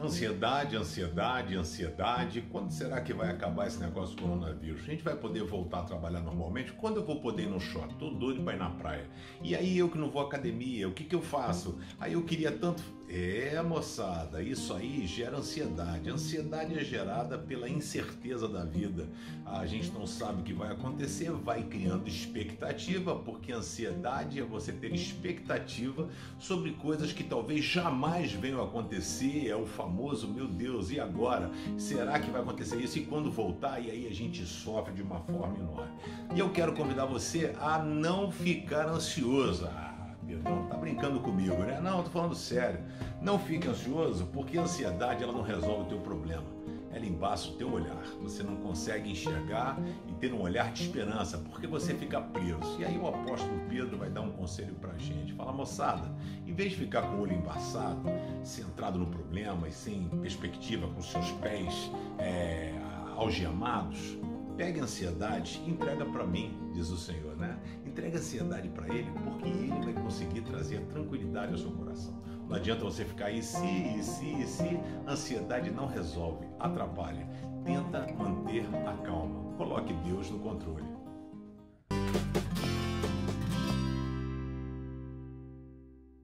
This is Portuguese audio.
ansiedade, ansiedade, ansiedade. Quando será que vai acabar esse negócio do coronavírus? A gente vai poder voltar a trabalhar normalmente? Quando eu vou poder ir no shopping? Tô doido para ir na praia. E aí eu que não vou à academia, o que, que eu faço? Aí eu queria tanto é, moçada, isso aí gera ansiedade. ansiedade é gerada pela incerteza da vida. A gente não sabe o que vai acontecer, vai criando expectativa, porque ansiedade é você ter expectativa sobre coisas que talvez jamais venham a acontecer. É o famoso, meu Deus, e agora? Será que vai acontecer isso? E quando voltar? E aí a gente sofre de uma forma enorme. E eu quero convidar você a não ficar ansioso. Ah, tá brincando comigo, né? Não, tô falando sério. Não fique ansioso, porque a ansiedade ela não resolve o teu problema. Ela embaça o teu olhar. Você não consegue enxergar e ter um olhar de esperança, porque você fica preso. E aí o apóstolo Pedro vai dar um conselho pra gente. Fala, moçada, em vez de ficar com o olho embaçado, centrado no problema e sem perspectiva, com seus pés é, algemados, Pegue a ansiedade e entrega para mim, diz o Senhor, né? Entrega a ansiedade para Ele, porque Ele vai conseguir trazer tranquilidade ao seu coração. Não adianta você ficar aí, se, e se, e se. Ansiedade não resolve, atrapalha. Tenta manter a calma. Coloque Deus no controle.